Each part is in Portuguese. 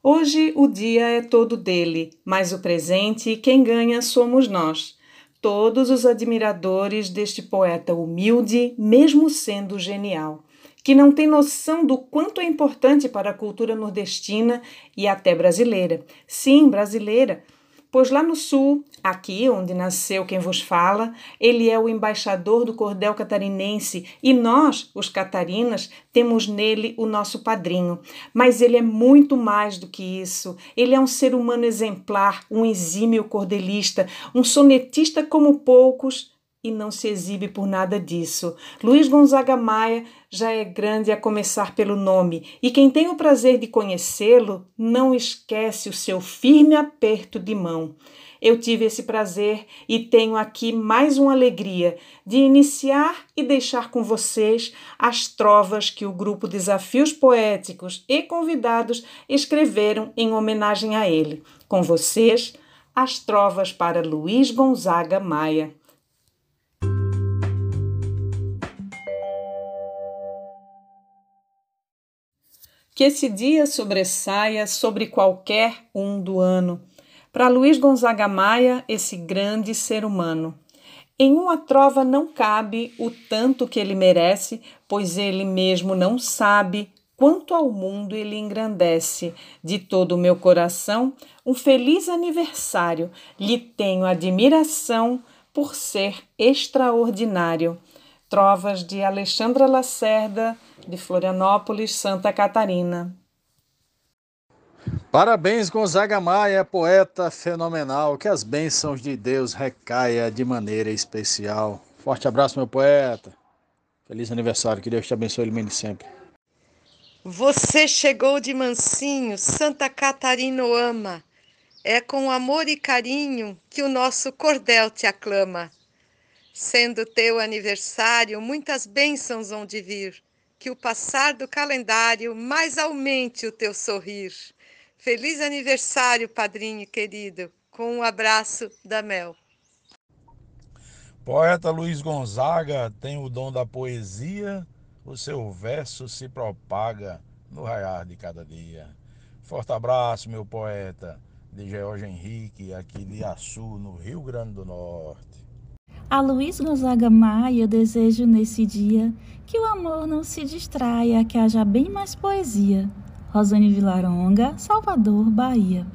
Hoje o dia é todo dele, mas o presente quem ganha somos nós. Todos os admiradores deste poeta humilde, mesmo sendo genial, que não tem noção do quanto é importante para a cultura nordestina e até brasileira. Sim, brasileira Pois lá no sul, aqui onde nasceu quem vos fala, ele é o embaixador do cordel catarinense e nós, os catarinas, temos nele o nosso padrinho. Mas ele é muito mais do que isso. Ele é um ser humano exemplar, um exímio cordelista, um sonetista como poucos e não se exibe por nada disso. Luiz Gonzaga Maia já é grande a começar pelo nome, e quem tem o prazer de conhecê-lo não esquece o seu firme aperto de mão. Eu tive esse prazer e tenho aqui mais uma alegria de iniciar e deixar com vocês as trovas que o grupo Desafios Poéticos e convidados escreveram em homenagem a ele. Com vocês, as trovas para Luiz Gonzaga Maia. Que esse dia sobressaia sobre qualquer um do ano. Para Luiz Gonzaga Maia, esse grande ser humano. Em uma trova não cabe o tanto que ele merece, pois ele mesmo não sabe quanto ao mundo ele engrandece. De todo o meu coração, um feliz aniversário. Lhe tenho admiração por ser extraordinário. Trovas de Alexandra Lacerda, de Florianópolis, Santa Catarina. Parabéns, Gonzaga Maia, poeta fenomenal. Que as bênçãos de Deus recaia de maneira especial. Forte abraço, meu poeta. Feliz aniversário, que Deus te abençoe e ilumine sempre. Você chegou de mansinho, Santa Catarina o ama. É com amor e carinho que o nosso cordel te aclama. Sendo teu aniversário, muitas bênçãos hão de vir. Que o passar do calendário mais aumente o teu sorrir. Feliz aniversário, padrinho querido, com um abraço da Mel. Poeta Luiz Gonzaga tem o dom da poesia, o seu verso se propaga no raiar de cada dia. Forte abraço, meu poeta, de George Henrique, aqui de Açu, no Rio Grande do Norte. A Luiz Gonzaga Maia desejo nesse dia que o amor não se distraia, que haja bem mais poesia. Rosane Vilaronga, Salvador, Bahia.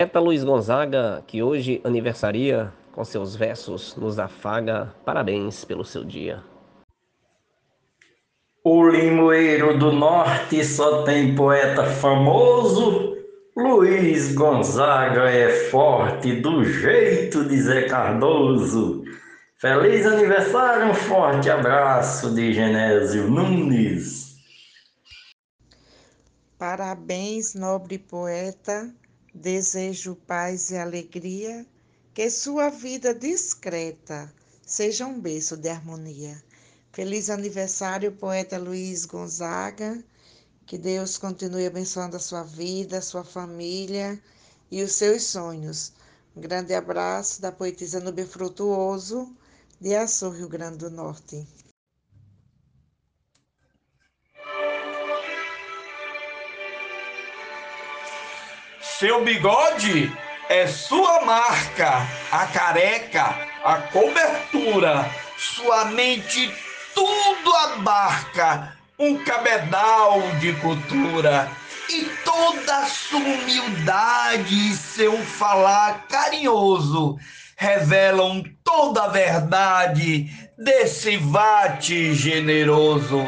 Poeta Luiz Gonzaga, que hoje aniversaria, com seus versos nos afaga, parabéns pelo seu dia. O Limoeiro do Norte só tem poeta famoso Luiz Gonzaga é forte do jeito de Zé Cardoso. Feliz aniversário, um forte abraço de Genésio Nunes. Parabéns, nobre poeta. Desejo paz e alegria. Que sua vida discreta seja um berço de harmonia. Feliz aniversário, poeta Luiz Gonzaga. Que Deus continue abençoando a sua vida, a sua família e os seus sonhos. Um grande abraço da poetisa Nubia Frutuoso, de Açu, Rio Grande do Norte. Seu bigode é sua marca, a careca, a cobertura, sua mente tudo abarca um cabedal de cultura e toda sua humildade e seu falar carinhoso revelam toda a verdade desse vate generoso.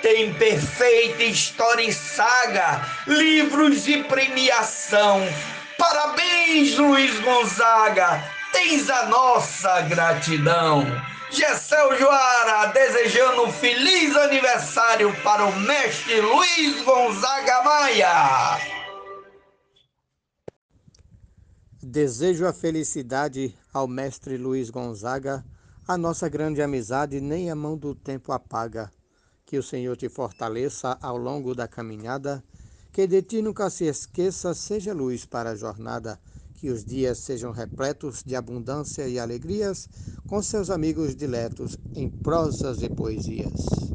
Tem perfeita história e saga, livros e premiação. Parabéns, Luiz Gonzaga, tens a nossa gratidão. Gessel Joara, desejando um feliz aniversário para o mestre Luiz Gonzaga Maia. Desejo a felicidade ao mestre Luiz Gonzaga, a nossa grande amizade nem a mão do tempo apaga. Que o Senhor te fortaleça ao longo da caminhada, que de ti nunca se esqueça, seja luz para a jornada que os dias sejam repletos de abundância e alegrias com seus amigos diletos em prosas e poesias.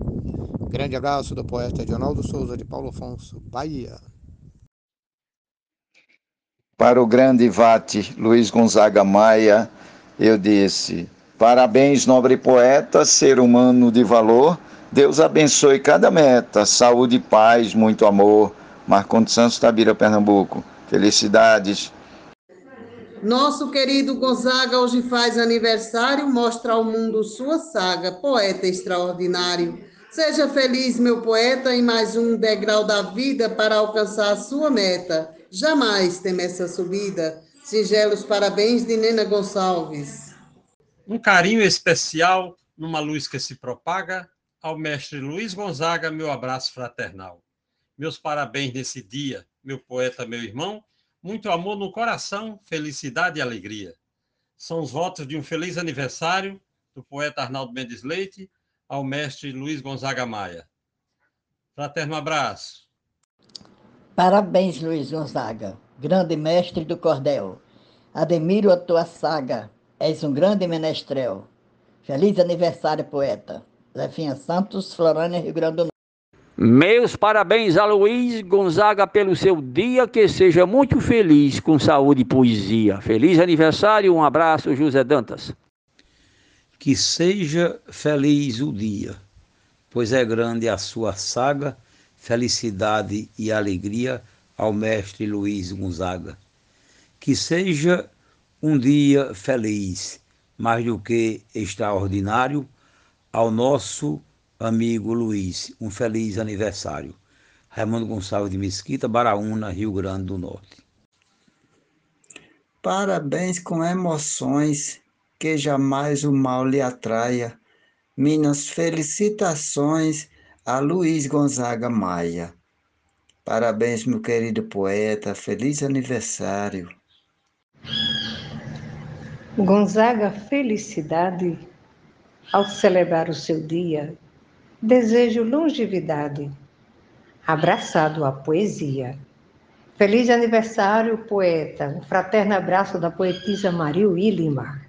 Grande abraço do poeta Edionaldo Souza de Paulo Afonso, Bahia. para o grande Vate Luiz Gonzaga Maia, eu disse: parabéns, nobre poeta, ser humano de valor. Deus abençoe cada meta, saúde paz, muito amor. Marcondes Santos, Tabira, Pernambuco. Felicidades. Nosso querido Gonzaga hoje faz aniversário, mostra ao mundo sua saga, poeta extraordinário. Seja feliz, meu poeta, em mais um degrau da vida para alcançar a sua meta. Jamais teme essa subida. Singelos parabéns de Nena Gonçalves. Um carinho especial numa luz que se propaga ao mestre Luiz Gonzaga, meu abraço fraternal. Meus parabéns nesse dia, meu poeta, meu irmão muito amor no coração, felicidade e alegria. São os votos de um feliz aniversário do poeta Arnaldo Mendes Leite ao mestre Luiz Gonzaga Maia. Fraterno abraço. Parabéns, Luiz Gonzaga, grande mestre do cordel. Admiro a tua saga, és um grande menestrel. Feliz aniversário, poeta. Zefinha Santos, Florânia, Rio Grande do Norte. Meus parabéns a Luiz Gonzaga pelo seu dia, que seja muito feliz com saúde e poesia. Feliz aniversário, um abraço, José Dantas. Que seja feliz o dia, pois é grande a sua saga, felicidade e alegria ao mestre Luiz Gonzaga. Que seja um dia feliz, mais do que extraordinário, ao nosso amigo Luiz, um feliz aniversário. Raimundo Gonçalves de Mesquita, Baraúna, Rio Grande do Norte. Parabéns com emoções, que jamais o mal lhe atraia. Minhas felicitações a Luiz Gonzaga Maia. Parabéns, meu querido poeta, feliz aniversário. Gonzaga, felicidade ao celebrar o seu dia Desejo longevidade, abraçado à poesia. Feliz aniversário, poeta. Um fraterno abraço da poetisa Maria Lima.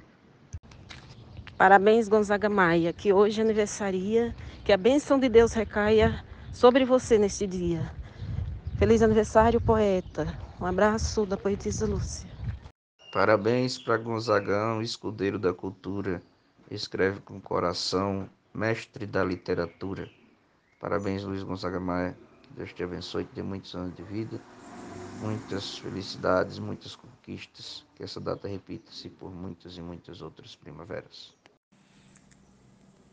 Parabéns, Gonzaga Maia, que hoje é aniversaria, que a bênção de Deus recaia sobre você neste dia. Feliz aniversário, poeta. Um abraço da poetisa Lúcia. Parabéns para Gonzagão, escudeiro da cultura. Escreve com coração, mestre da literatura. Parabéns, Luiz Gonzaga Maia. Que Deus te abençoe, te dê muitos anos de vida, muitas felicidades, muitas conquistas. Que essa data repita-se por muitas e muitas outras primaveras.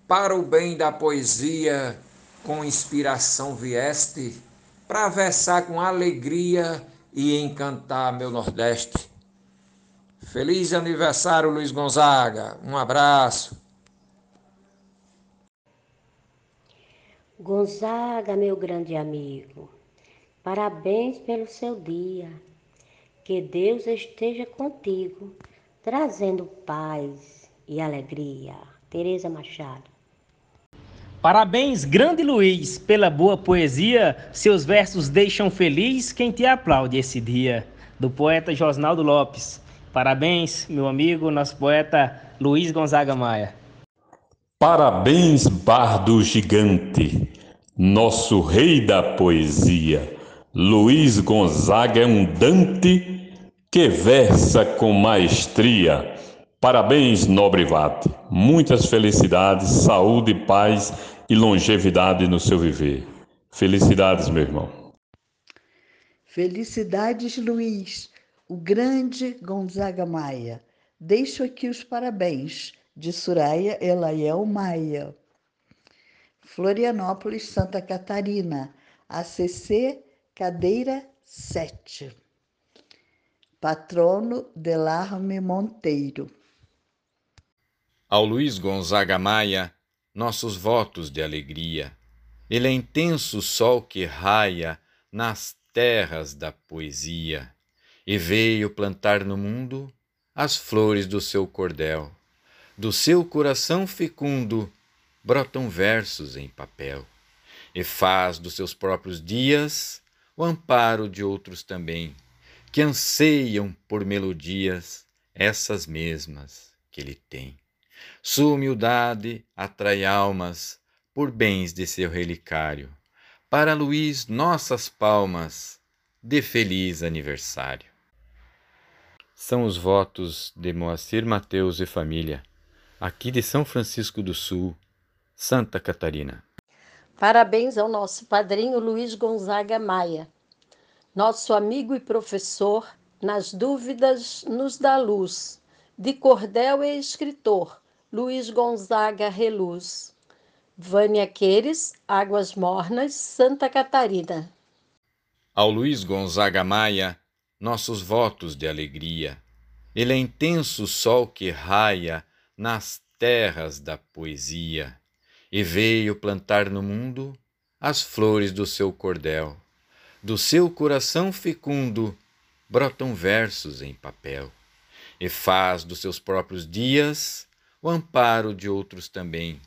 Para o bem da poesia, com inspiração vieste, para versar com alegria e encantar meu Nordeste. Feliz aniversário, Luiz Gonzaga. Um abraço. Gonzaga, meu grande amigo, parabéns pelo seu dia. Que Deus esteja contigo, trazendo paz e alegria. Tereza Machado. Parabéns, grande Luiz, pela boa poesia. Seus versos deixam feliz quem te aplaude esse dia. Do poeta Josnaldo Lopes. Parabéns, meu amigo, nosso poeta Luiz Gonzaga Maia. Parabéns, bardo gigante, nosso rei da poesia. Luiz Gonzaga é um Dante que versa com maestria. Parabéns, nobre Vate. Muitas felicidades, saúde, paz e longevidade no seu viver. Felicidades, meu irmão. Felicidades, Luiz, o grande Gonzaga Maia. Deixo aqui os parabéns de Suraya Elaiel Maia. Florianópolis, Santa Catarina, ACC Cadeira 7. Patrono Delarme Monteiro. Ao Luiz Gonzaga Maia, nossos votos de alegria. Ele é intenso sol que raia nas terras da poesia e veio plantar no mundo as flores do seu cordel do seu coração fecundo brotam versos em papel, e faz dos seus próprios dias o amparo de outros também, que anseiam por melodias essas mesmas que ele tem. Sua humildade atrai almas por bens de seu relicário. Para Luiz, nossas palmas de feliz aniversário. São os votos de Moacir Mateus e família, aqui de São Francisco do Sul, Santa Catarina. Parabéns ao nosso padrinho Luiz Gonzaga Maia, nosso amigo e professor, nas dúvidas nos dá luz, de cordel e escritor, Luiz Gonzaga Reluz. Vânia Queires, Águas Mornas, Santa Catarina. Ao Luiz Gonzaga Maia, nossos votos de alegria. Ele é intenso sol que raia nas terras da poesia e veio plantar no mundo as flores do seu cordel. Do seu coração fecundo brotam versos em papel, e faz dos seus próprios dias o amparo de outros também,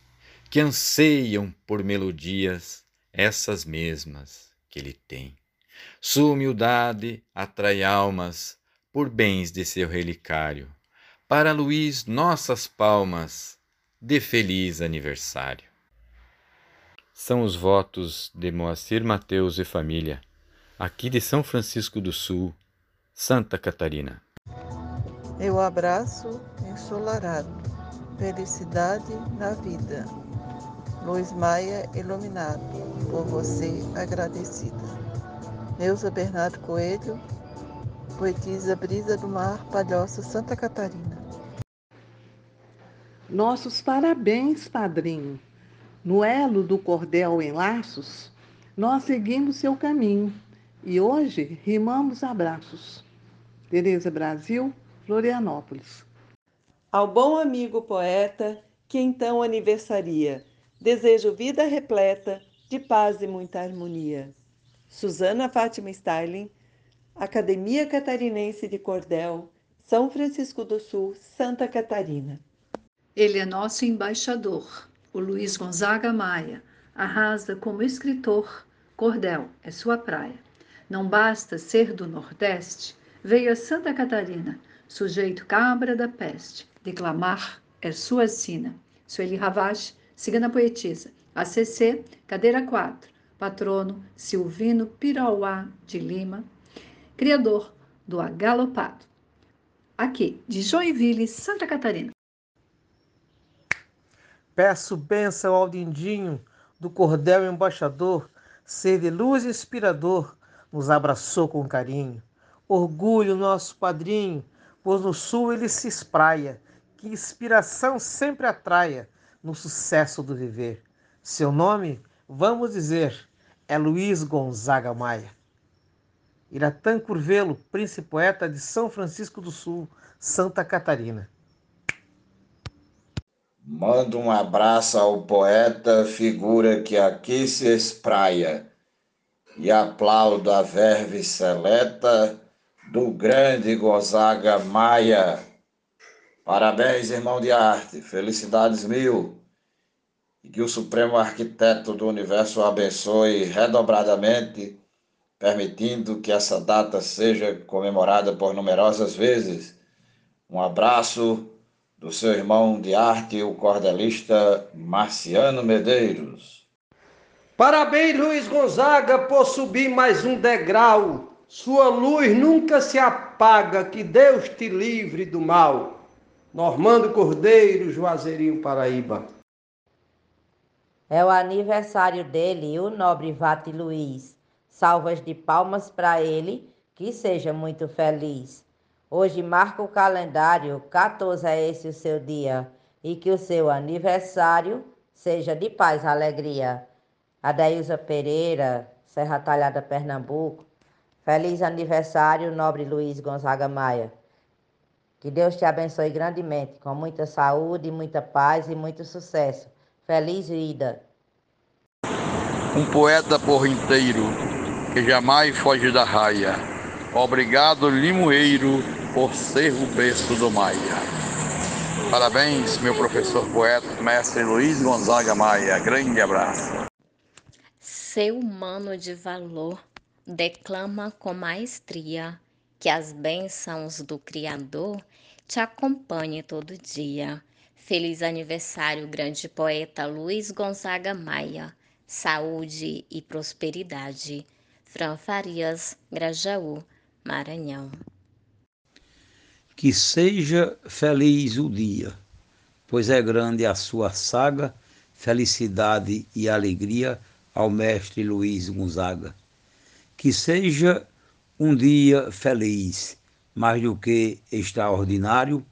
que anseiam por melodias essas mesmas que ele tem. Sua humildade atrai almas por bens de seu relicário. Para Luís, nossas palmas de feliz aniversário. São os votos de Moacir Mateus e família, aqui de São Francisco do Sul, Santa Catarina. Eu abraço ensolarado, felicidade na vida. Luiz Maia iluminado, por você agradecida. Neuza Bernardo Coelho, poetisa Brisa do Mar, Palhoça, Santa Catarina. Nossos parabéns, padrinho. No elo do cordel em laços, nós seguimos seu caminho e hoje rimamos abraços. Tereza Brasil, Florianópolis. Ao bom amigo poeta, que então aniversaria, desejo vida repleta de paz e muita harmonia. Suzana Fátima Styling, Academia Catarinense de Cordel, São Francisco do Sul, Santa Catarina. Ele é nosso embaixador, o Luiz Gonzaga Maia. Arrasa como escritor, cordel é sua praia. Não basta ser do Nordeste, veio a Santa Catarina, sujeito cabra da peste. Declamar é sua sina. Sueli Ravache, cigana poetisa. ACC, cadeira 4 patrono Silvino Pirauá de Lima, criador do Agalopado, aqui de Joinville, Santa Catarina. Peço bênção ao Dindinho, do Cordel Embaixador, ser de luz inspirador, nos abraçou com carinho. Orgulho nosso padrinho, pois no sul ele se espraia, que inspiração sempre atraia no sucesso do viver. Seu nome, vamos dizer, é Luiz Gonzaga Maia. Iratã Curvelo, príncipe poeta de São Francisco do Sul, Santa Catarina. Mando um abraço ao poeta, figura que aqui se espraia, e aplaudo a verve seleta do grande Gonzaga Maia. Parabéns, irmão de arte, felicidades mil e que o Supremo Arquiteto do Universo o abençoe redobradamente, permitindo que essa data seja comemorada por numerosas vezes. Um abraço do seu irmão de arte, o cordelista Marciano Medeiros. Parabéns, Luiz Gonzaga, por subir mais um degrau. Sua luz nunca se apaga, que Deus te livre do mal. Normando Cordeiro, Juazeirinho, Paraíba. É o aniversário dele, o nobre Vate Luiz. Salvas de palmas para ele, que seja muito feliz. Hoje marca o calendário, 14 é esse o seu dia, e que o seu aniversário seja de paz e alegria. Adeilza Pereira, Serra Talhada, Pernambuco. Feliz aniversário, nobre Luiz Gonzaga Maia. Que Deus te abençoe grandemente, com muita saúde, muita paz e muito sucesso. Feliz vida. Um poeta por inteiro, que jamais foge da raia. Obrigado, Limoeiro, por ser o berço do Maia. Parabéns, meu professor poeta, mestre Luiz Gonzaga Maia. Grande abraço. Ser humano de valor declama com maestria que as bênçãos do Criador te acompanhem todo dia Feliz aniversário, grande poeta Luiz Gonzaga Maia. Saúde e prosperidade. Fran Farias, Grajaú, Maranhão. Que seja feliz o dia, pois é grande a sua saga, felicidade e alegria ao mestre Luiz Gonzaga. Que seja um dia feliz, mais do que extraordinário,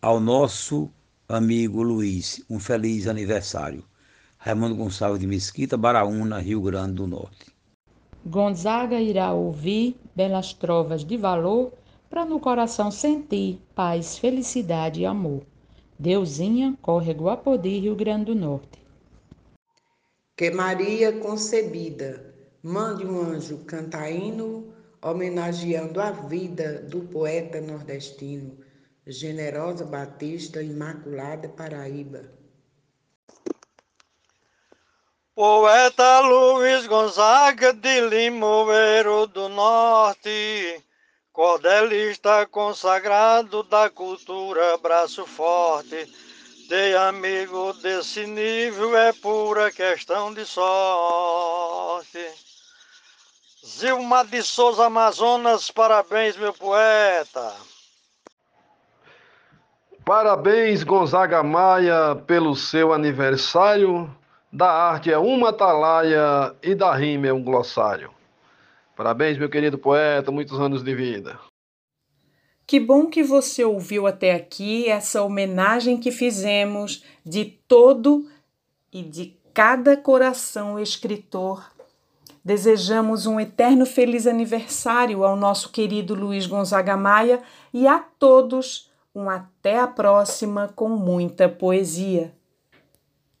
ao nosso amigo Luiz. Um feliz aniversário. Raimundo Gonçalves de Mesquita, Baraúna, Rio Grande do Norte. Gonzaga irá ouvir belas trovas de valor para no coração sentir paz, felicidade e amor. Deusinha, córrego Apodi, Rio Grande do Norte. Que Maria concebida mande um anjo cantaíno homenageando a vida do poeta nordestino, generosa Batista Imaculada Paraíba. Poeta Luiz Gonzaga de Limoeiro do Norte, cordelista consagrado da cultura, braço forte ter amigo desse nível é pura questão de sorte. Zilma de Souza Amazonas, parabéns, meu poeta. Parabéns, Gonzaga Maia, pelo seu aniversário. Da arte é uma atalaia e da rima é um glossário. Parabéns, meu querido poeta, muitos anos de vida. Que bom que você ouviu até aqui essa homenagem que fizemos de todo e de cada coração escritor. Desejamos um eterno feliz aniversário ao nosso querido Luiz Gonzaga Maia e a todos um até a próxima com muita poesia.